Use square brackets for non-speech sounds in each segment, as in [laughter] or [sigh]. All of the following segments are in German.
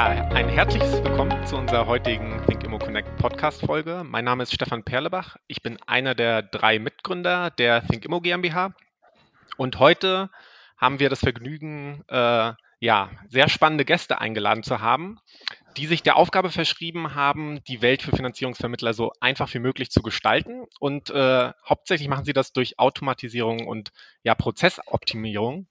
Ja, ein herzliches Willkommen zu unserer heutigen Think Immo Connect Podcast Folge. Mein Name ist Stefan Perlebach. Ich bin einer der drei Mitgründer der Think Immo GmbH. Und heute haben wir das Vergnügen, äh, ja, sehr spannende Gäste eingeladen zu haben, die sich der Aufgabe verschrieben haben, die Welt für Finanzierungsvermittler so einfach wie möglich zu gestalten. Und äh, hauptsächlich machen sie das durch Automatisierung und ja, Prozessoptimierung.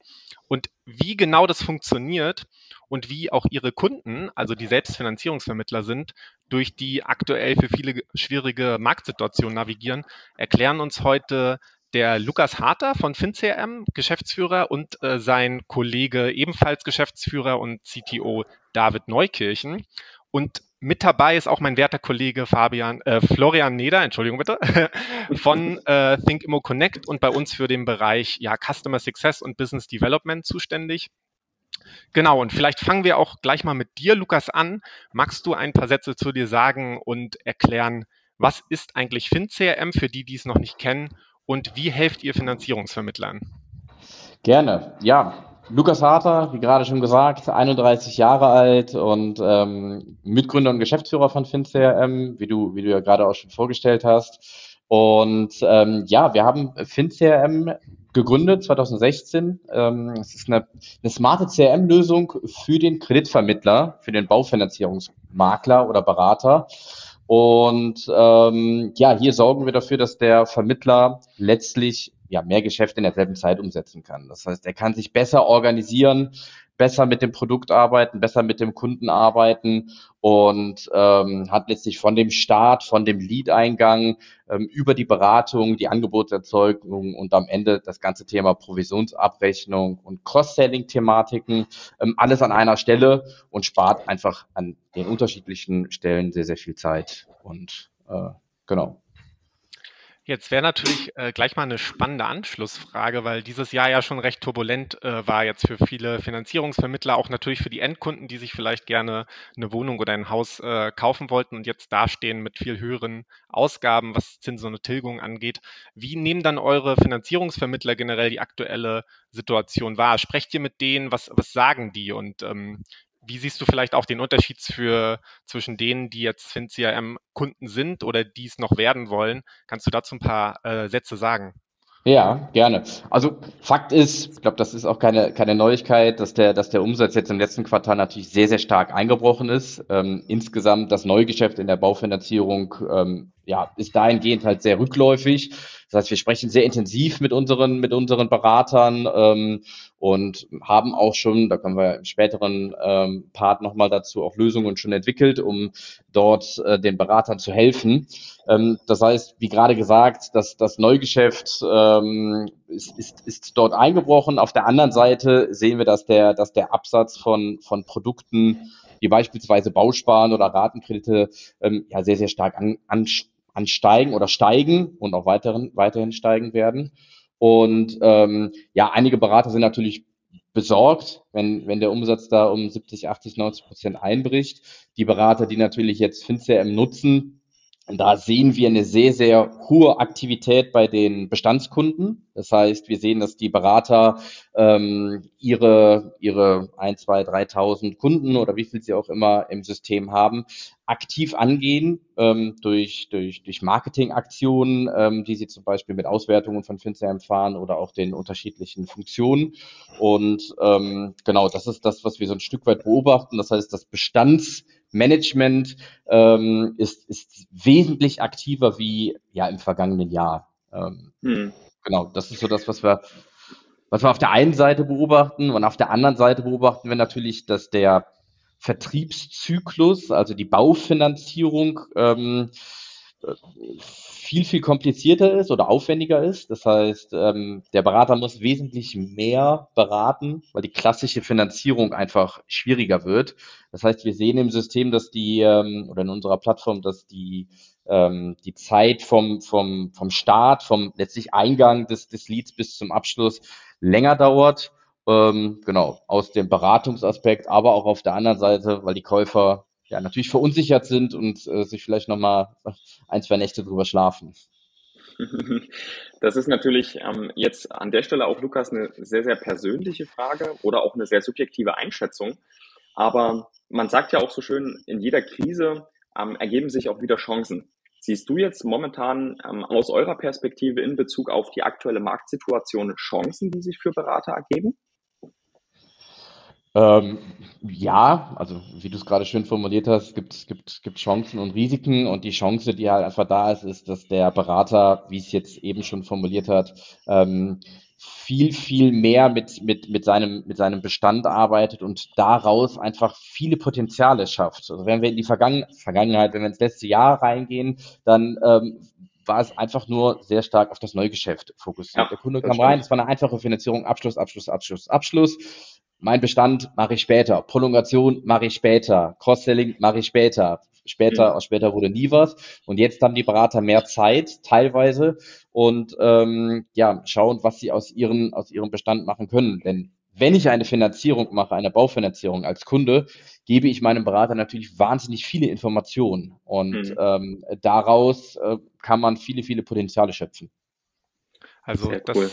Und wie genau das funktioniert und wie auch ihre Kunden, also die Selbstfinanzierungsvermittler sind, durch die aktuell für viele schwierige Marktsituationen navigieren, erklären uns heute der Lukas Harter von FinCRM, Geschäftsführer, und äh, sein Kollege, ebenfalls Geschäftsführer und CTO David Neukirchen. Und mit dabei ist auch mein werter Kollege Fabian, äh, Florian Neder, Entschuldigung bitte, [laughs] von äh, ThinkImmo Connect und bei uns für den Bereich ja, Customer Success und Business Development zuständig. Genau, und vielleicht fangen wir auch gleich mal mit dir, Lukas, an. Magst du ein paar Sätze zu dir sagen und erklären, was ist eigentlich FinCRM für die, die es noch nicht kennen und wie helft ihr Finanzierungsvermittlern? Gerne, ja. Lukas Harter, wie gerade schon gesagt, 31 Jahre alt und ähm, Mitgründer und Geschäftsführer von FinCRM, wie du, wie du ja gerade auch schon vorgestellt hast. Und ähm, ja, wir haben FinCRM gegründet 2016. Ähm, es ist eine, eine smarte CRM-Lösung für den Kreditvermittler, für den Baufinanzierungsmakler oder Berater. Und ähm, ja, hier sorgen wir dafür, dass der Vermittler letztlich ja, mehr Geschäfte in derselben Zeit umsetzen kann. Das heißt, er kann sich besser organisieren, besser mit dem Produkt arbeiten, besser mit dem Kunden arbeiten und ähm, hat letztlich von dem Start, von dem Lead-Eingang ähm, über die Beratung, die Angebotserzeugung und am Ende das ganze Thema Provisionsabrechnung und Cross-Selling-Thematiken ähm, alles an einer Stelle und spart einfach an den unterschiedlichen Stellen sehr, sehr viel Zeit und äh, genau. Jetzt wäre natürlich äh, gleich mal eine spannende Anschlussfrage, weil dieses Jahr ja schon recht turbulent äh, war jetzt für viele Finanzierungsvermittler, auch natürlich für die Endkunden, die sich vielleicht gerne eine Wohnung oder ein Haus äh, kaufen wollten und jetzt dastehen mit viel höheren Ausgaben, was Zinsen und Tilgung angeht. Wie nehmen dann eure Finanzierungsvermittler generell die aktuelle Situation wahr? Sprecht ihr mit denen? Was, was sagen die? Und ähm, wie siehst du vielleicht auch den Unterschied für, zwischen denen, die jetzt FinCRM-Kunden sind oder die es noch werden wollen? Kannst du dazu ein paar äh, Sätze sagen? Ja, gerne. Also Fakt ist, ich glaube, das ist auch keine, keine Neuigkeit, dass der, dass der Umsatz jetzt im letzten Quartal natürlich sehr, sehr stark eingebrochen ist. Ähm, insgesamt das Neugeschäft in der Baufinanzierung ähm, ja, ist dahingehend halt sehr rückläufig. Das heißt, wir sprechen sehr intensiv mit unseren, mit unseren Beratern ähm, und haben auch schon, da kommen wir im späteren ähm, Part nochmal dazu, auch Lösungen schon entwickelt, um dort äh, den Beratern zu helfen. Ähm, das heißt, wie gerade gesagt, dass das Neugeschäft ähm, ist, ist, ist dort eingebrochen. Auf der anderen Seite sehen wir, dass der, dass der Absatz von, von Produkten wie beispielsweise Bausparen oder Ratenkredite ähm, ja sehr, sehr stark an, an, ansteigen oder steigen und auch weiteren, weiterhin steigen werden. Und ähm, ja, einige Berater sind natürlich besorgt, wenn, wenn der Umsatz da um 70, 80, 90 Prozent einbricht. Die Berater, die natürlich jetzt FinCRM nutzen, da sehen wir eine sehr, sehr hohe Aktivität bei den Bestandskunden. Das heißt, wir sehen, dass die Berater ähm, ihre, ihre ein, zwei, 3.000 Kunden oder wie viel sie auch immer im System haben, aktiv angehen ähm, durch, durch, durch Marketingaktionen, ähm, die sie zum Beispiel mit Auswertungen von FinCRM fahren oder auch den unterschiedlichen Funktionen. Und ähm, genau, das ist das, was wir so ein Stück weit beobachten. Das heißt, das Bestands Management ähm, ist, ist wesentlich aktiver wie ja im vergangenen Jahr. Ähm, hm. Genau, das ist so das, was wir, was wir auf der einen Seite beobachten und auf der anderen Seite beobachten wir natürlich, dass der Vertriebszyklus, also die Baufinanzierung, ähm, viel, viel komplizierter ist oder aufwendiger ist. Das heißt, ähm, der Berater muss wesentlich mehr beraten, weil die klassische Finanzierung einfach schwieriger wird. Das heißt, wir sehen im System, dass die, ähm, oder in unserer Plattform, dass die, ähm, die Zeit vom, vom, vom Start, vom letztlich Eingang des, des Leads bis zum Abschluss länger dauert. Ähm, genau, aus dem Beratungsaspekt, aber auch auf der anderen Seite, weil die Käufer ja natürlich verunsichert sind und äh, sich vielleicht nochmal ein, zwei Nächte drüber schlafen. [laughs] Das ist natürlich ähm, jetzt an der Stelle auch, Lukas, eine sehr, sehr persönliche Frage oder auch eine sehr subjektive Einschätzung. Aber man sagt ja auch so schön, in jeder Krise ähm, ergeben sich auch wieder Chancen. Siehst du jetzt momentan ähm, aus eurer Perspektive in Bezug auf die aktuelle Marktsituation Chancen, die sich für Berater ergeben? Ähm, ja, also wie du es gerade schön formuliert hast, gibt gibt gibt Chancen und Risiken und die Chance, die halt einfach da ist, ist, dass der Berater, wie es jetzt eben schon formuliert hat, ähm, viel, viel mehr mit, mit, mit, seinem, mit seinem Bestand arbeitet und daraus einfach viele Potenziale schafft. Also wenn wir in die Vergangen Vergangenheit, wenn wir ins letzte Jahr reingehen, dann ähm, war es einfach nur sehr stark auf das Neugeschäft fokussiert. Ja, der Kunde kam rein, es war eine einfache Finanzierung, Abschluss, Abschluss, Abschluss, Abschluss. Mein Bestand mache ich später. Prolongation mache ich später. Cross-Selling mache ich später. Später, mhm. später wurde nie was. Und jetzt haben die Berater mehr Zeit, teilweise, und ähm, ja, schauen, was sie aus, ihren, aus ihrem Bestand machen können. Denn wenn ich eine Finanzierung mache, eine Baufinanzierung als Kunde, gebe ich meinem Berater natürlich wahnsinnig viele Informationen. Und mhm. ähm, daraus äh, kann man viele, viele Potenziale schöpfen. Also Sehr das cool.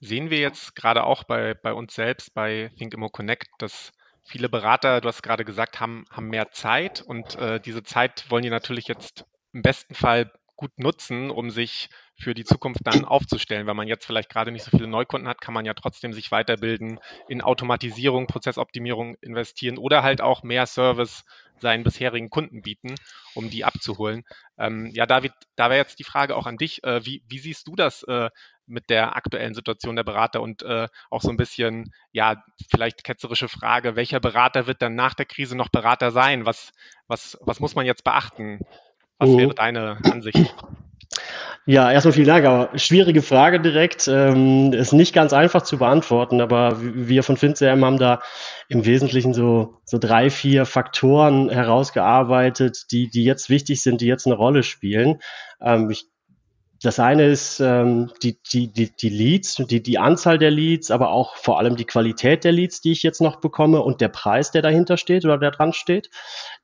Sehen wir jetzt gerade auch bei, bei uns selbst, bei ThinkImmo Connect, dass viele Berater, du hast gerade gesagt, haben, haben mehr Zeit und äh, diese Zeit wollen die natürlich jetzt im besten Fall gut nutzen, um sich für die Zukunft dann aufzustellen. Wenn man jetzt vielleicht gerade nicht so viele Neukunden hat, kann man ja trotzdem sich weiterbilden, in Automatisierung, Prozessoptimierung investieren oder halt auch mehr Service seinen bisherigen Kunden bieten, um die abzuholen. Ähm, ja, David, da wäre jetzt die Frage auch an dich. Äh, wie, wie, siehst du das äh, mit der aktuellen Situation der Berater und äh, auch so ein bisschen, ja, vielleicht ketzerische Frage, welcher Berater wird dann nach der Krise noch Berater sein? Was, was, was muss man jetzt beachten? Was mhm. wäre deine Ansicht? Ja, erstmal vielen Dank. Aber schwierige Frage direkt. Ähm, ist nicht ganz einfach zu beantworten, aber wir von FinCM haben da im Wesentlichen so, so drei, vier Faktoren herausgearbeitet, die, die jetzt wichtig sind, die jetzt eine Rolle spielen. Ähm, ich das eine ist ähm, die, die, die, die Leads, die, die Anzahl der Leads, aber auch vor allem die Qualität der Leads, die ich jetzt noch bekomme und der Preis, der dahinter steht oder der dran steht.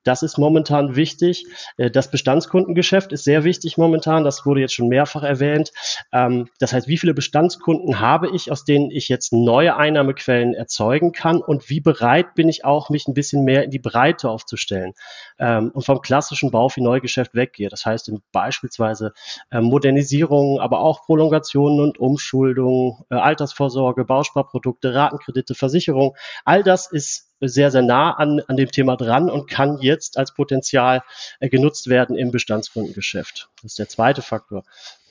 Das ist momentan wichtig. Äh, das Bestandskundengeschäft ist sehr wichtig momentan. Das wurde jetzt schon mehrfach erwähnt. Ähm, das heißt, wie viele Bestandskunden habe ich, aus denen ich jetzt neue Einnahmequellen erzeugen kann und wie bereit bin ich auch, mich ein bisschen mehr in die Breite aufzustellen ähm, und vom klassischen Bau für Neugeschäft weggehe. Das heißt, beispielsweise äh, Modernisierung Modernisierung, aber auch Prolongationen und Umschuldungen, äh, Altersvorsorge, Bausparprodukte, Ratenkredite, Versicherung. All das ist sehr, sehr nah an, an dem Thema dran und kann jetzt als Potenzial äh, genutzt werden im Bestandskundengeschäft. Das ist der zweite Faktor.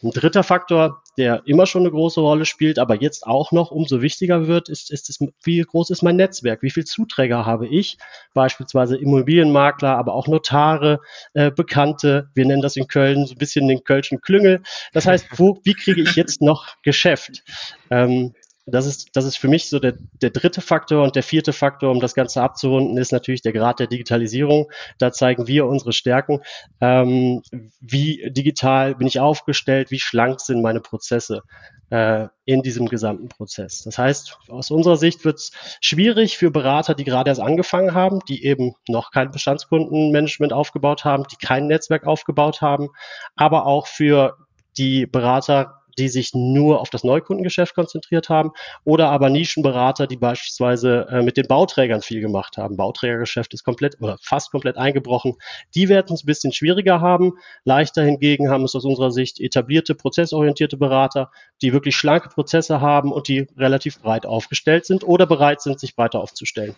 Ein dritter Faktor, der immer schon eine große Rolle spielt, aber jetzt auch noch umso wichtiger wird, ist, ist es, wie groß ist mein Netzwerk? Wie viele Zuträger habe ich? Beispielsweise Immobilienmakler, aber auch Notare, äh, Bekannte. Wir nennen das in Köln so ein bisschen den Kölschen Klüngel. Das heißt, wo, wie kriege ich jetzt noch Geschäft? Ähm, das ist, das ist für mich so der, der dritte Faktor und der vierte Faktor, um das Ganze abzurunden, ist natürlich der Grad der Digitalisierung. Da zeigen wir unsere Stärken. Ähm, wie digital bin ich aufgestellt? Wie schlank sind meine Prozesse äh, in diesem gesamten Prozess? Das heißt, aus unserer Sicht wird es schwierig für Berater, die gerade erst angefangen haben, die eben noch kein Bestandskundenmanagement aufgebaut haben, die kein Netzwerk aufgebaut haben, aber auch für die Berater, die sich nur auf das Neukundengeschäft konzentriert haben oder aber Nischenberater, die beispielsweise äh, mit den Bauträgern viel gemacht haben. Bauträgergeschäft ist komplett oder fast komplett eingebrochen. Die werden es ein bisschen schwieriger haben. Leichter hingegen haben es aus unserer Sicht etablierte, prozessorientierte Berater, die wirklich schlanke Prozesse haben und die relativ breit aufgestellt sind oder bereit sind, sich breiter aufzustellen.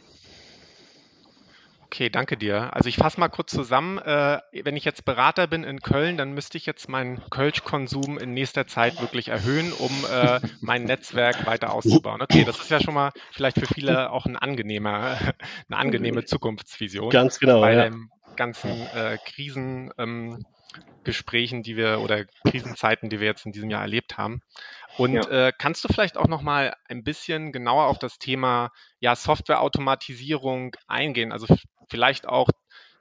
Okay, danke dir. Also ich fasse mal kurz zusammen. Äh, wenn ich jetzt Berater bin in Köln, dann müsste ich jetzt meinen Kölsch-Konsum in nächster Zeit wirklich erhöhen, um äh, [laughs] mein Netzwerk weiter auszubauen. Okay, das ist ja schon mal vielleicht für viele auch ein angenehmer, [laughs] eine angenehme Zukunftsvision. Ganz genau. Bei ja. den ganzen äh, Krisengesprächen, die wir oder Krisenzeiten, die wir jetzt in diesem Jahr erlebt haben. Und ja. äh, kannst du vielleicht auch noch mal ein bisschen genauer auf das Thema ja, Softwareautomatisierung eingehen? Also vielleicht auch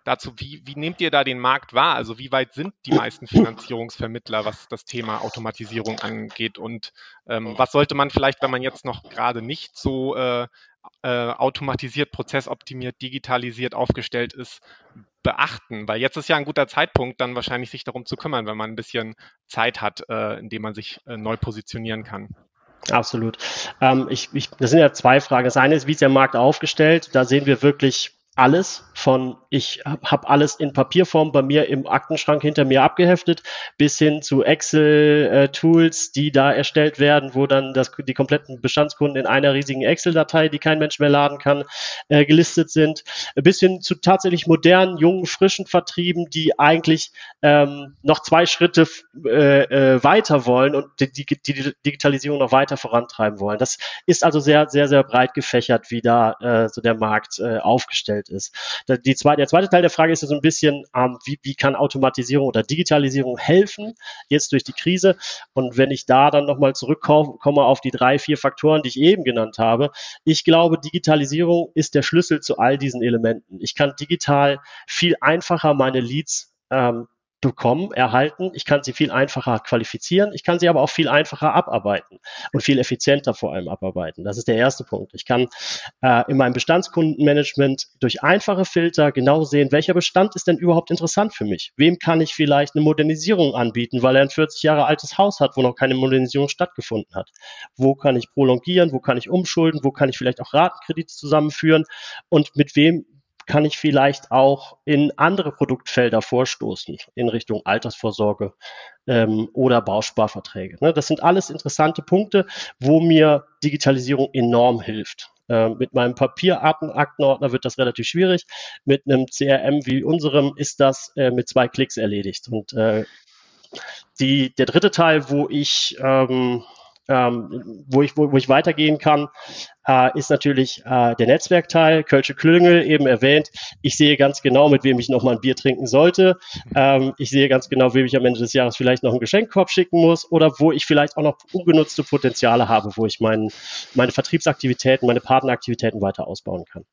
dazu, wie, wie nehmt ihr da den Markt wahr? Also wie weit sind die meisten Finanzierungsvermittler, was das Thema Automatisierung angeht? Und ähm, was sollte man vielleicht, wenn man jetzt noch gerade nicht so äh, äh, automatisiert, prozessoptimiert, digitalisiert aufgestellt ist, beachten? Weil jetzt ist ja ein guter Zeitpunkt, dann wahrscheinlich sich darum zu kümmern, wenn man ein bisschen Zeit hat, äh, in dem man sich äh, neu positionieren kann. Absolut. Ähm, ich, ich, das sind ja zwei Fragen. Das eine ist, wie ist der Markt aufgestellt? Da sehen wir wirklich alles von ich habe alles in Papierform bei mir im Aktenschrank hinter mir abgeheftet, bis hin zu Excel-Tools, äh, die da erstellt werden, wo dann das, die kompletten Bestandskunden in einer riesigen Excel-Datei, die kein Mensch mehr laden kann, äh, gelistet sind, bis hin zu tatsächlich modernen, jungen, frischen Vertrieben, die eigentlich ähm, noch zwei Schritte äh, äh, weiter wollen und die, die, die, Digitalisierung noch weiter vorantreiben wollen. Das ist also sehr, sehr, sehr breit gefächert, wie da äh, so der Markt äh, aufgestellt ist. Die zweite, der zweite Teil der Frage ist ja so ein bisschen, ähm, wie, wie kann Automatisierung oder Digitalisierung helfen, jetzt durch die Krise? Und wenn ich da dann nochmal zurückkomme auf die drei, vier Faktoren, die ich eben genannt habe, ich glaube, Digitalisierung ist der Schlüssel zu all diesen Elementen. Ich kann digital viel einfacher meine Leads ähm, bekommen, erhalten. Ich kann sie viel einfacher qualifizieren. Ich kann sie aber auch viel einfacher abarbeiten und viel effizienter vor allem abarbeiten. Das ist der erste Punkt. Ich kann äh, in meinem Bestandskundenmanagement durch einfache Filter genau sehen, welcher Bestand ist denn überhaupt interessant für mich? Wem kann ich vielleicht eine Modernisierung anbieten, weil er ein 40 Jahre altes Haus hat, wo noch keine Modernisierung stattgefunden hat? Wo kann ich prolongieren? Wo kann ich umschulden? Wo kann ich vielleicht auch Ratenkredite zusammenführen? Und mit wem kann ich vielleicht auch in andere Produktfelder vorstoßen, in Richtung Altersvorsorge ähm, oder Bausparverträge. Ne? Das sind alles interessante Punkte, wo mir Digitalisierung enorm hilft. Äh, mit meinem Papieraktenordner wird das relativ schwierig. Mit einem CRM wie unserem ist das äh, mit zwei Klicks erledigt. Und äh, die, der dritte Teil, wo ich ähm, ähm, wo, ich, wo, wo ich weitergehen kann, äh, ist natürlich äh, der Netzwerkteil, Kölsche Klüngel, eben erwähnt. Ich sehe ganz genau, mit wem ich noch mal ein Bier trinken sollte. Ähm, ich sehe ganz genau, wem ich am Ende des Jahres vielleicht noch einen Geschenkkorb schicken muss oder wo ich vielleicht auch noch ungenutzte Potenziale habe, wo ich mein, meine Vertriebsaktivitäten, meine Partneraktivitäten weiter ausbauen kann.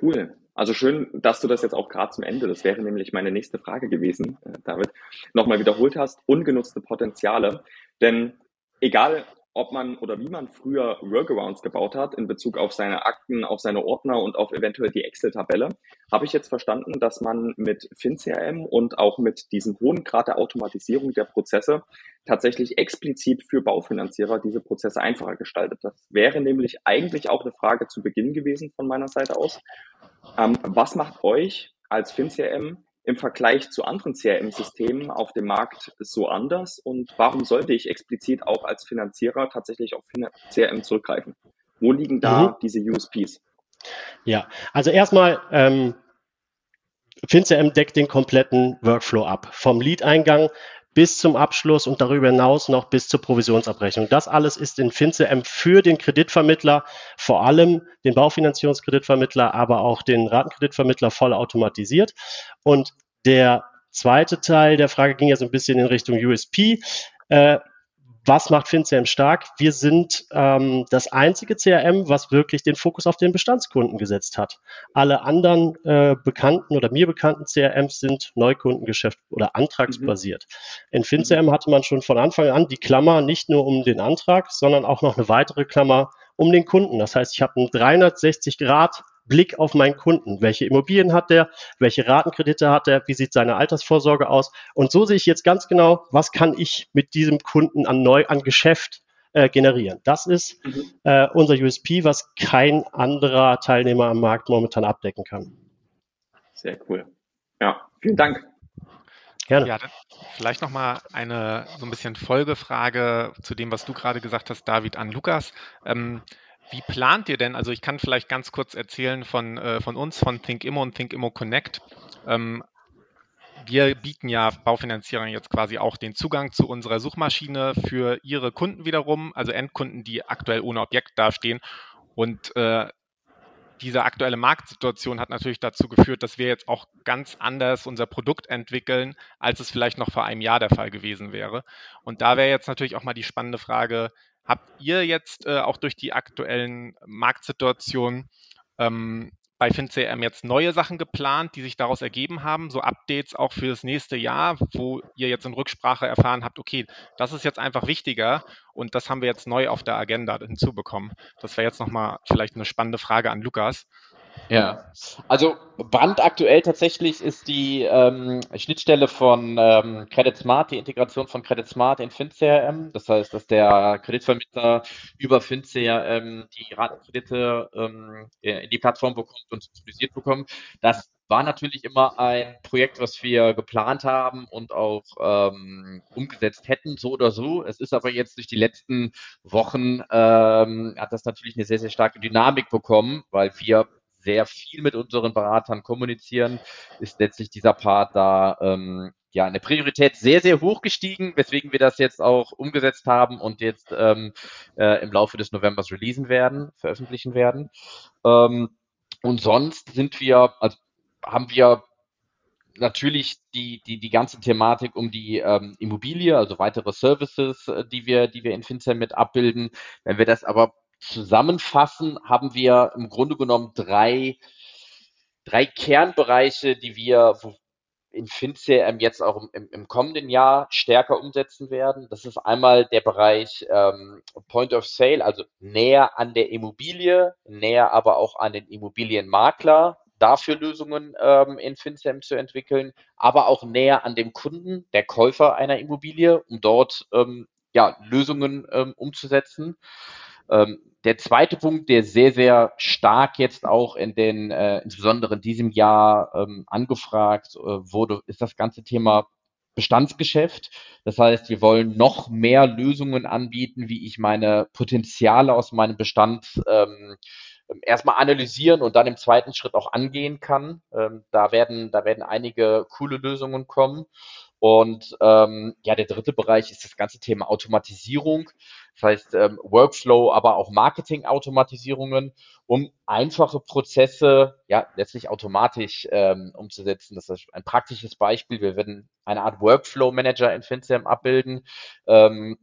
Cool. Also schön, dass du das jetzt auch gerade zum Ende, das wäre nämlich meine nächste Frage gewesen, äh, David, nochmal wiederholt hast, ungenutzte Potenziale. Denn egal ob man oder wie man früher Workarounds gebaut hat in Bezug auf seine Akten, auf seine Ordner und auf eventuell die Excel-Tabelle, habe ich jetzt verstanden, dass man mit FinCRM und auch mit diesem hohen Grad der Automatisierung der Prozesse tatsächlich explizit für Baufinanzierer diese Prozesse einfacher gestaltet. Das wäre nämlich eigentlich auch eine Frage zu Beginn gewesen von meiner Seite aus. Ähm, was macht euch als FinCRM im Vergleich zu anderen CRM-Systemen auf dem Markt so anders und warum sollte ich explizit auch als Finanzierer tatsächlich auf CRM zurückgreifen? Wo liegen da mhm. diese USPs? Ja, also erstmal, ähm, FinCRM deckt den kompletten Workflow ab. Vom Lead-Eingang bis zum Abschluss und darüber hinaus noch bis zur Provisionsabrechnung. Das alles ist in FinCM für den Kreditvermittler, vor allem den Baufinanzierungskreditvermittler, aber auch den Ratenkreditvermittler voll automatisiert. Und der zweite Teil der Frage ging ja so ein bisschen in Richtung USP. Äh, was macht FinCRM stark? Wir sind ähm, das einzige CRM, was wirklich den Fokus auf den Bestandskunden gesetzt hat. Alle anderen äh, bekannten oder mir bekannten CRMs sind Neukundengeschäft oder antragsbasiert. Mhm. In FinCRM hatte man schon von Anfang an die Klammer nicht nur um den Antrag, sondern auch noch eine weitere Klammer um den Kunden. Das heißt, ich habe einen 360 Grad Blick auf meinen Kunden. Welche Immobilien hat der? Welche Ratenkredite hat er? Wie sieht seine Altersvorsorge aus? Und so sehe ich jetzt ganz genau, was kann ich mit diesem Kunden an neu, an Geschäft äh, generieren. Das ist mhm. äh, unser USP, was kein anderer Teilnehmer am Markt momentan abdecken kann. Sehr cool. Ja, vielen Dank. Gerne. Ja, vielleicht nochmal eine so ein bisschen Folgefrage zu dem, was du gerade gesagt hast, David, an Lukas. Ähm, wie plant ihr denn? Also ich kann vielleicht ganz kurz erzählen von, äh, von uns, von ThinkImmo und ThinkImmo Connect. Ähm, wir bieten ja Baufinanzierern jetzt quasi auch den Zugang zu unserer Suchmaschine für ihre Kunden wiederum, also Endkunden, die aktuell ohne Objekt dastehen. Und äh, diese aktuelle Marktsituation hat natürlich dazu geführt, dass wir jetzt auch ganz anders unser Produkt entwickeln, als es vielleicht noch vor einem Jahr der Fall gewesen wäre. Und da wäre jetzt natürlich auch mal die spannende Frage, Habt ihr jetzt äh, auch durch die aktuellen Marktsituationen ähm, bei FinCM jetzt neue Sachen geplant, die sich daraus ergeben haben, so Updates auch für das nächste Jahr, wo ihr jetzt in Rücksprache erfahren habt, okay, das ist jetzt einfach wichtiger und das haben wir jetzt neu auf der Agenda hinzubekommen. Das wäre jetzt nochmal vielleicht eine spannende Frage an Lukas. Ja, also brandaktuell tatsächlich ist die ähm, Schnittstelle von ähm, Credit Smart, die Integration von Credit Smart in FinCRM. Das heißt, dass der Kreditvermittler über FinCRM die Ratenkredite ähm, in die Plattform bekommt und synchronisiert bekommt. Das war natürlich immer ein Projekt, was wir geplant haben und auch ähm, umgesetzt hätten, so oder so. Es ist aber jetzt durch die letzten Wochen, ähm, hat das natürlich eine sehr, sehr starke Dynamik bekommen, weil wir sehr viel mit unseren Beratern kommunizieren, ist letztlich dieser Part da ähm, ja eine Priorität sehr, sehr hoch gestiegen, weswegen wir das jetzt auch umgesetzt haben und jetzt ähm, äh, im Laufe des Novembers releasen werden, veröffentlichen werden. Ähm, und sonst sind wir, also haben wir natürlich die, die, die ganze Thematik um die ähm, Immobilie, also weitere Services, äh, die wir, die wir in FinCEN mit abbilden. Wenn wir das aber zusammenfassen, haben wir im Grunde genommen drei, drei Kernbereiche, die wir in FinCRM jetzt auch im, im, kommenden Jahr stärker umsetzen werden. Das ist einmal der Bereich ähm, Point of Sale, also näher an der Immobilie, näher aber auch an den Immobilienmakler, dafür Lösungen ähm, in FinCEM zu entwickeln, aber auch näher an dem Kunden, der Käufer einer Immobilie, um dort ähm, ja, Lösungen ähm, umzusetzen. Ähm, der zweite Punkt, der sehr, sehr stark jetzt auch in den, äh, insbesondere in diesem Jahr ähm, angefragt äh, wurde, ist das ganze Thema Bestandsgeschäft. Das heißt, wir wollen noch mehr Lösungen anbieten, wie ich meine Potenziale aus meinem Bestand ähm, erstmal analysieren und dann im zweiten Schritt auch angehen kann. Ähm, da werden, da werden einige coole Lösungen kommen. Und ähm, ja, der dritte Bereich ist das ganze Thema Automatisierung. Das heißt ähm, Workflow, aber auch Marketing-Automatisierungen, um einfache Prozesse ja letztlich automatisch ähm, umzusetzen. Das ist ein praktisches Beispiel. Wir werden eine Art Workflow-Manager in FinSam abbilden. Ähm,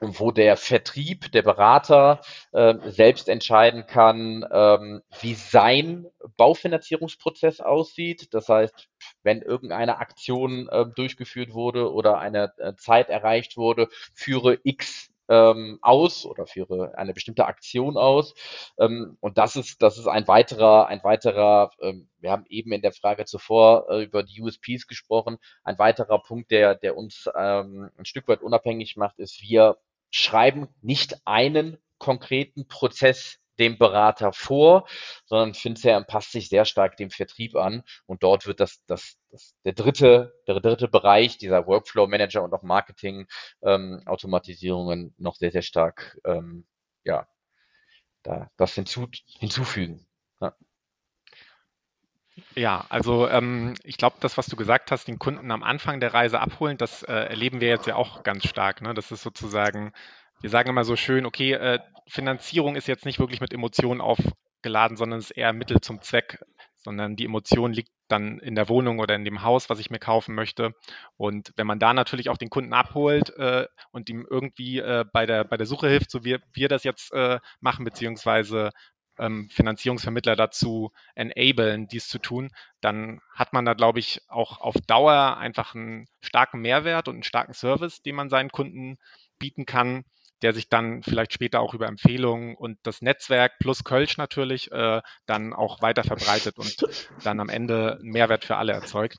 wo der Vertrieb, der Berater äh, selbst entscheiden kann, ähm, wie sein Baufinanzierungsprozess aussieht. Das heißt, wenn irgendeine Aktion äh, durchgeführt wurde oder eine äh, Zeit erreicht wurde, führe X ähm, aus oder führe eine bestimmte Aktion aus. Ähm, und das ist, das ist ein weiterer, ein weiterer, ähm, wir haben eben in der Frage zuvor äh, über die USPs gesprochen, ein weiterer Punkt, der, der uns ähm, ein Stück weit unabhängig macht, ist, wir schreiben nicht einen konkreten Prozess dem Berater vor, sondern FinCERM passt sich sehr stark dem Vertrieb an und dort wird das, das, das der dritte, der dritte Bereich dieser Workflow Manager und auch Marketing ähm, Automatisierungen noch sehr, sehr stark ähm, ja, da, das hinzu, hinzufügen. Ja. Ja, also ähm, ich glaube, das, was du gesagt hast, den Kunden am Anfang der Reise abholen, das äh, erleben wir jetzt ja auch ganz stark. Ne? Das ist sozusagen, wir sagen immer so schön, okay, äh, Finanzierung ist jetzt nicht wirklich mit Emotionen aufgeladen, sondern ist eher Mittel zum Zweck, sondern die Emotion liegt dann in der Wohnung oder in dem Haus, was ich mir kaufen möchte. Und wenn man da natürlich auch den Kunden abholt äh, und ihm irgendwie äh, bei, der, bei der Suche hilft, so wie wir das jetzt äh, machen, beziehungsweise ähm, Finanzierungsvermittler dazu enablen, dies zu tun, dann hat man da, glaube ich, auch auf Dauer einfach einen starken Mehrwert und einen starken Service, den man seinen Kunden bieten kann, der sich dann vielleicht später auch über Empfehlungen und das Netzwerk plus Kölsch natürlich äh, dann auch weiter verbreitet und [laughs] dann am Ende einen Mehrwert für alle erzeugt.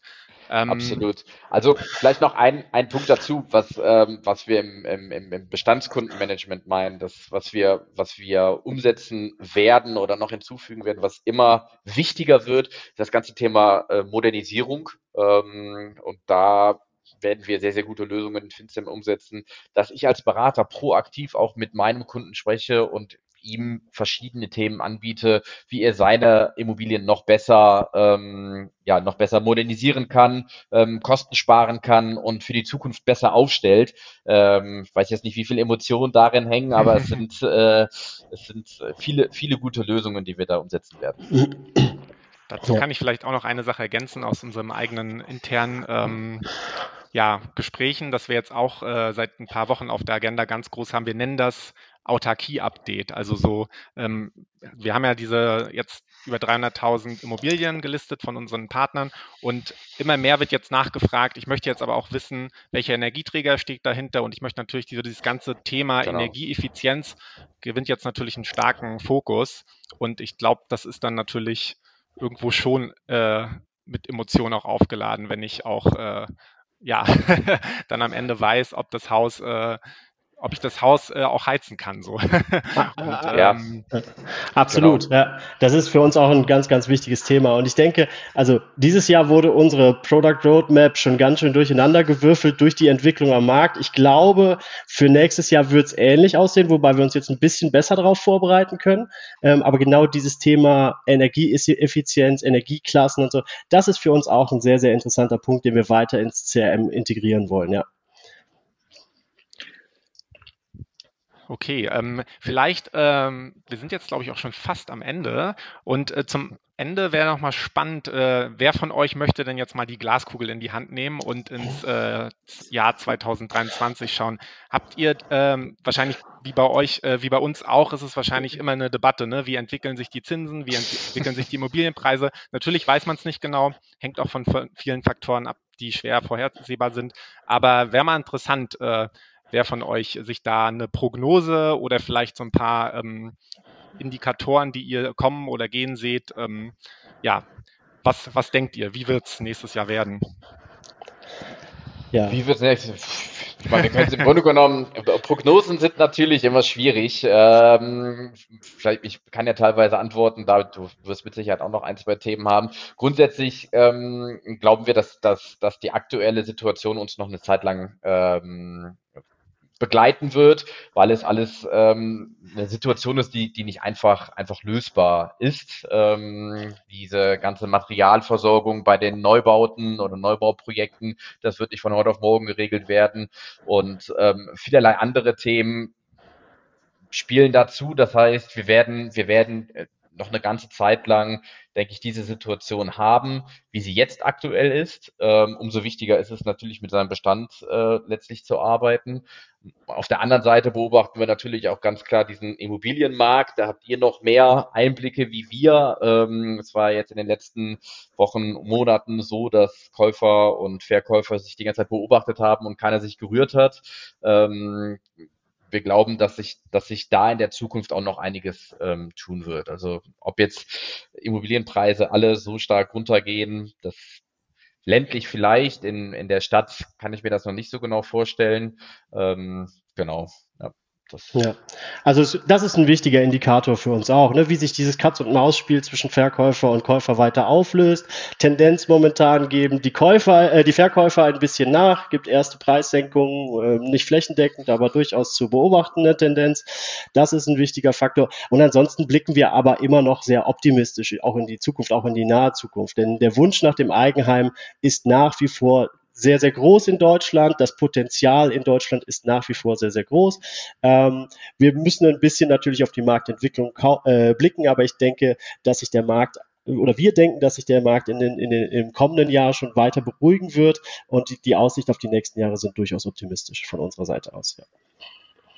Ähm, Absolut. Also vielleicht noch ein, ein Punkt dazu, was, ähm, was wir im, im, im Bestandskundenmanagement meinen, das, was wir, was wir umsetzen werden oder noch hinzufügen werden, was immer wichtiger wird, das ganze Thema äh, Modernisierung. Ähm, und da werden wir sehr, sehr gute Lösungen in FinStem umsetzen, dass ich als Berater proaktiv auch mit meinem Kunden spreche und ihm verschiedene Themen anbiete, wie er seine Immobilien noch besser, ähm, ja, noch besser modernisieren kann, ähm, Kosten sparen kann und für die Zukunft besser aufstellt. Ähm, ich weiß jetzt nicht, wie viele Emotionen darin hängen, aber es sind, [laughs] äh, es sind viele, viele gute Lösungen, die wir da umsetzen werden. Dazu kann ich vielleicht auch noch eine Sache ergänzen aus unserem eigenen internen ähm, ja, Gesprächen, das wir jetzt auch äh, seit ein paar Wochen auf der Agenda ganz groß haben. Wir nennen das Autarkie-Update. Also so, ähm, wir haben ja diese jetzt über 300.000 Immobilien gelistet von unseren Partnern und immer mehr wird jetzt nachgefragt. Ich möchte jetzt aber auch wissen, welcher Energieträger steht dahinter und ich möchte natürlich diese, dieses ganze Thema genau. Energieeffizienz gewinnt jetzt natürlich einen starken Fokus und ich glaube, das ist dann natürlich irgendwo schon äh, mit Emotionen auch aufgeladen, wenn ich auch äh, ja [laughs] dann am Ende weiß, ob das Haus äh, ob ich das Haus äh, auch heizen kann. So. Ah, [laughs] und, ah, ja. Ähm, Absolut, genau. ja. Das ist für uns auch ein ganz, ganz wichtiges Thema. Und ich denke, also dieses Jahr wurde unsere Product Roadmap schon ganz schön durcheinander gewürfelt durch die Entwicklung am Markt. Ich glaube, für nächstes Jahr wird es ähnlich aussehen, wobei wir uns jetzt ein bisschen besser darauf vorbereiten können. Ähm, aber genau dieses Thema Energieeffizienz, Energieklassen und so, das ist für uns auch ein sehr, sehr interessanter Punkt, den wir weiter ins CRM integrieren wollen, ja. Okay, ähm, vielleicht, ähm, wir sind jetzt, glaube ich, auch schon fast am Ende. Und äh, zum Ende wäre nochmal spannend, äh, wer von euch möchte denn jetzt mal die Glaskugel in die Hand nehmen und ins äh, Jahr 2023 schauen? Habt ihr ähm, wahrscheinlich, wie bei euch, äh, wie bei uns auch, ist es wahrscheinlich immer eine Debatte, ne? Wie entwickeln sich die Zinsen, wie entwickeln sich die Immobilienpreise? Natürlich weiß man es nicht genau, hängt auch von vielen Faktoren ab, die schwer vorhersehbar sind. Aber wäre mal interessant, äh, wer von euch sich da eine Prognose oder vielleicht so ein paar ähm, Indikatoren, die ihr kommen oder gehen seht, ähm, ja, was, was denkt ihr? Wie wird es nächstes Jahr werden? Ja. Wie wird es nächstes ich meine, wir im Grunde genommen, Prognosen sind natürlich immer schwierig. Ähm, vielleicht, ich kann ja teilweise antworten, da du wirst mit Sicherheit auch noch ein, zwei Themen haben. Grundsätzlich ähm, glauben wir, dass, dass, dass die aktuelle Situation uns noch eine Zeit lang ähm, begleiten wird, weil es alles ähm, eine Situation ist, die, die nicht einfach, einfach lösbar ist. Ähm, diese ganze Materialversorgung bei den Neubauten oder Neubauprojekten, das wird nicht von heute auf morgen geregelt werden und ähm, vielerlei andere Themen spielen dazu. Das heißt, wir werden, wir werden äh, noch eine ganze Zeit lang, denke ich, diese Situation haben, wie sie jetzt aktuell ist. Ähm, umso wichtiger ist es natürlich, mit seinem Bestand äh, letztlich zu arbeiten. Auf der anderen Seite beobachten wir natürlich auch ganz klar diesen Immobilienmarkt. Da habt ihr noch mehr Einblicke wie wir. Ähm, es war jetzt in den letzten Wochen, Monaten so, dass Käufer und Verkäufer sich die ganze Zeit beobachtet haben und keiner sich gerührt hat. Wir glauben, dass sich, dass sich da in der Zukunft auch noch einiges ähm, tun wird. Also ob jetzt Immobilienpreise alle so stark runtergehen, das ländlich vielleicht, in, in der Stadt kann ich mir das noch nicht so genau vorstellen. Ähm, genau. Ja. Also das ist ein wichtiger Indikator für uns auch, ne? wie sich dieses Katz-und-Maus-Spiel zwischen Verkäufer und Käufer weiter auflöst. Tendenz momentan geben die Käufer, äh, die Verkäufer ein bisschen nach, gibt erste Preissenkungen, äh, nicht flächendeckend, aber durchaus zu beobachtende Tendenz. Das ist ein wichtiger Faktor. Und ansonsten blicken wir aber immer noch sehr optimistisch, auch in die Zukunft, auch in die nahe Zukunft. Denn der Wunsch nach dem Eigenheim ist nach wie vor sehr, sehr groß in Deutschland. Das Potenzial in Deutschland ist nach wie vor sehr, sehr groß. Ähm, wir müssen ein bisschen natürlich auf die Marktentwicklung äh, blicken, aber ich denke, dass sich der Markt oder wir denken, dass sich der Markt in den, in den, im kommenden Jahr schon weiter beruhigen wird und die, die Aussicht auf die nächsten Jahre sind durchaus optimistisch von unserer Seite aus. Ja.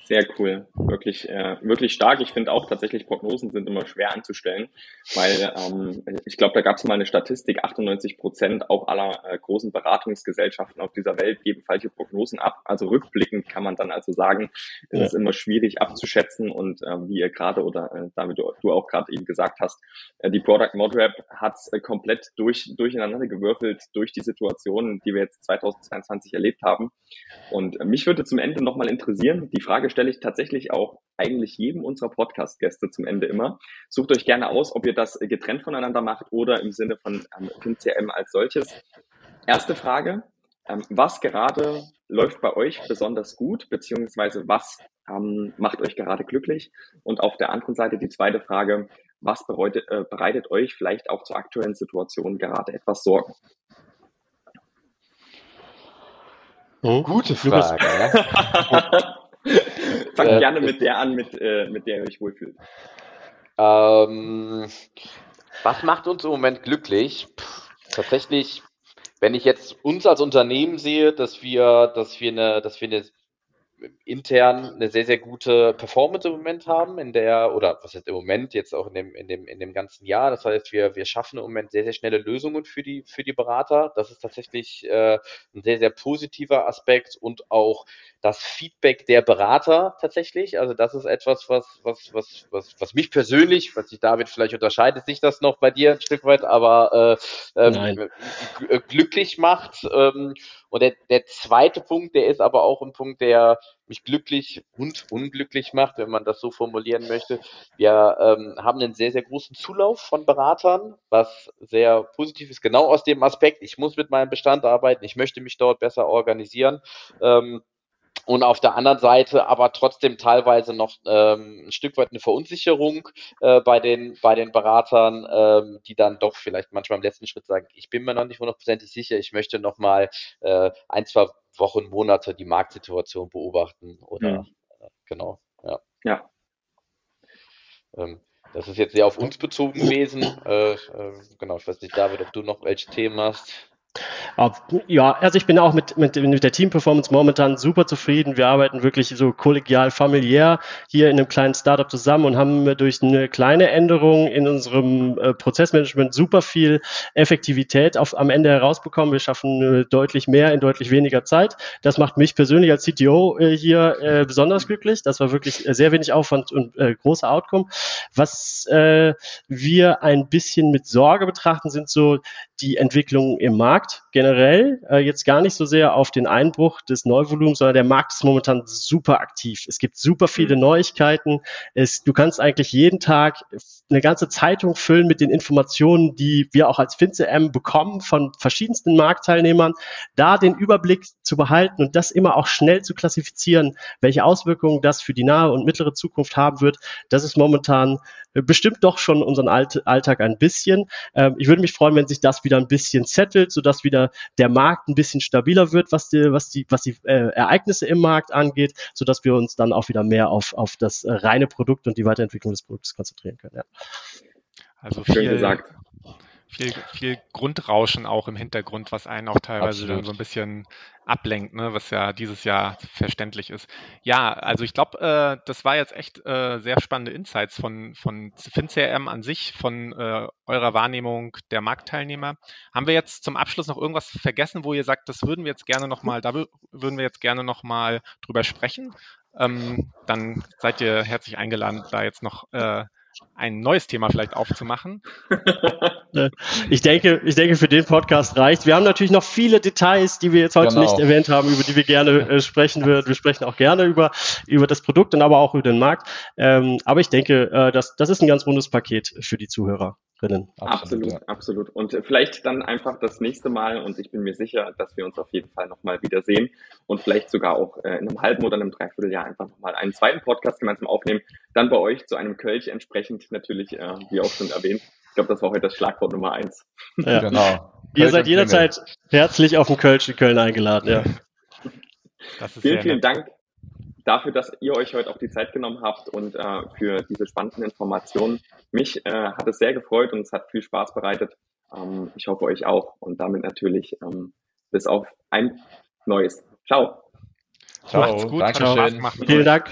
Sehr cool, wirklich, äh, wirklich stark. Ich finde auch tatsächlich Prognosen sind immer schwer anzustellen, weil ähm, ich glaube, da gab es mal eine Statistik: 98 Prozent auch aller äh, großen Beratungsgesellschaften auf dieser Welt geben falsche Prognosen ab. Also rückblickend kann man dann also sagen, es ja. ist immer schwierig abzuschätzen und äh, wie ihr gerade oder äh, David, du, du auch gerade eben gesagt hast, äh, die Product Modrap hat äh, komplett durch durcheinander gewürfelt durch die Situationen, die wir jetzt 2022 erlebt haben. Und äh, mich würde zum Ende nochmal interessieren, die Frage stelle ich tatsächlich auch eigentlich jedem unserer Podcast-Gäste zum Ende immer. Sucht euch gerne aus, ob ihr das getrennt voneinander macht oder im Sinne von ähm, FinCM als solches. Erste Frage, ähm, was gerade läuft bei euch besonders gut, beziehungsweise was ähm, macht euch gerade glücklich? Und auf der anderen Seite die zweite Frage, was bereitet, äh, bereitet euch vielleicht auch zur aktuellen Situation gerade etwas Sorgen? Hm? Gute Frage. [laughs] [laughs] Fangt äh, gerne mit der an, mit, äh, mit der ihr euch wohlfühlt. Ähm, was macht uns im Moment glücklich? Puh, tatsächlich, wenn ich jetzt uns als Unternehmen sehe, dass wir, dass wir eine, dass wir eine intern eine sehr, sehr gute Performance im Moment haben, in der, oder was heißt im Moment, jetzt auch in dem, in dem, in dem ganzen Jahr. Das heißt, wir, wir schaffen im Moment sehr, sehr schnelle Lösungen für die, für die Berater. Das ist tatsächlich äh, ein sehr, sehr positiver Aspekt und auch das Feedback der Berater tatsächlich. Also das ist etwas, was, was, was, was, was mich persönlich, was sich David vielleicht unterscheidet sich das noch bei dir ein Stück weit, aber äh, ähm, glücklich macht. Ähm, und der, der zweite Punkt, der ist aber auch ein Punkt, der mich glücklich und unglücklich macht, wenn man das so formulieren möchte. Wir ähm, haben einen sehr, sehr großen Zulauf von Beratern, was sehr positiv ist, genau aus dem Aspekt, ich muss mit meinem Bestand arbeiten, ich möchte mich dort besser organisieren. Ähm, und auf der anderen Seite aber trotzdem teilweise noch ähm, ein Stück weit eine Verunsicherung äh, bei den bei den Beratern, ähm, die dann doch vielleicht manchmal im letzten Schritt sagen, ich bin mir noch nicht hundertprozentig sicher, ich möchte noch mal äh, ein zwei Wochen Monate die Marktsituation beobachten oder mhm. äh, genau ja ja ähm, das ist jetzt sehr auf uns bezogen gewesen. Äh, äh, genau, ich weiß nicht, David, ob du noch welche Themen hast. Ja, also ich bin auch mit, mit, mit der Team-Performance momentan super zufrieden. Wir arbeiten wirklich so kollegial, familiär hier in einem kleinen Startup zusammen und haben durch eine kleine Änderung in unserem äh, Prozessmanagement super viel Effektivität auf, am Ende herausbekommen. Wir schaffen äh, deutlich mehr in deutlich weniger Zeit. Das macht mich persönlich als CTO äh, hier besonders glücklich. Das war wirklich sehr wenig Aufwand und großer Outcome. Was wir ein bisschen mit Sorge betrachten, sind so die Entwicklungen im Markt generell. Äh, jetzt gar nicht so sehr auf den Einbruch des Neuvolumens, sondern der Markt ist momentan super aktiv. Es gibt super viele mhm. Neuigkeiten. Es, du kannst eigentlich jeden Tag eine ganze Zeitung füllen mit den Informationen, die wir auch als FinCM bekommen von verschiedensten Marktteilnehmern. Da den Überblick zu behalten und das immer auch schnell zu klassifizieren, welche Auswirkungen das für die nahe und mittlere Zukunft haben wird, das ist momentan bestimmt doch schon unseren Alltag ein bisschen. Ähm, ich würde mich freuen, wenn sich das wieder ein bisschen settelt, sodass wieder der Markt ein bisschen stabiler wird, was die, was die, was die äh, Ereignisse im Markt angeht, sodass wir uns dann auch wieder mehr auf, auf das äh, reine Produkt und die Weiterentwicklung des Produkts konzentrieren können. Ja. Also viel, Schön gesagt viel, viel Grundrauschen auch im Hintergrund, was einen auch teilweise Absolut. dann so ein bisschen ablenkt, ne, was ja dieses Jahr verständlich ist. Ja, also ich glaube, äh, das war jetzt echt äh, sehr spannende Insights von, von FinCRM an sich, von äh, eurer Wahrnehmung der Marktteilnehmer. Haben wir jetzt zum Abschluss noch irgendwas vergessen, wo ihr sagt, das würden wir jetzt gerne nochmal, da würden wir jetzt gerne nochmal drüber sprechen? Ähm, dann seid ihr herzlich eingeladen, da jetzt noch äh, ein neues Thema vielleicht aufzumachen. [laughs] Ich denke, ich denke, für den Podcast reicht. Wir haben natürlich noch viele Details, die wir jetzt heute genau. nicht erwähnt haben, über die wir gerne äh, sprechen würden. Wir sprechen auch gerne über, über das Produkt und aber auch über den Markt. Ähm, aber ich denke, äh, das, das ist ein ganz rundes Paket für die Zuhörer drinnen. Absolut, absolut, absolut. Und vielleicht dann einfach das nächste Mal und ich bin mir sicher, dass wir uns auf jeden Fall nochmal wiedersehen und vielleicht sogar auch äh, in einem halben oder einem Dreivierteljahr einfach nochmal einen zweiten Podcast gemeinsam aufnehmen. Dann bei euch zu einem Kölch entsprechend natürlich, äh, wie auch schon erwähnt. Ich glaube, das war heute das Schlagwort Nummer eins. Ja. Genau. Ihr seid jederzeit herzlich auf dem Kölsch in Köln eingeladen, ja. [laughs] vielen, vielen Dank dafür, dass ihr euch heute auch die Zeit genommen habt und äh, für diese spannenden Informationen. Mich äh, hat es sehr gefreut und es hat viel Spaß bereitet. Ähm, ich hoffe euch auch und damit natürlich ähm, bis auf ein neues. Ciao. Ciao. Macht's gut. Dankeschön. Vielen Dank.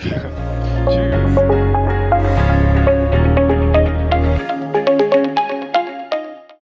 Tschüss.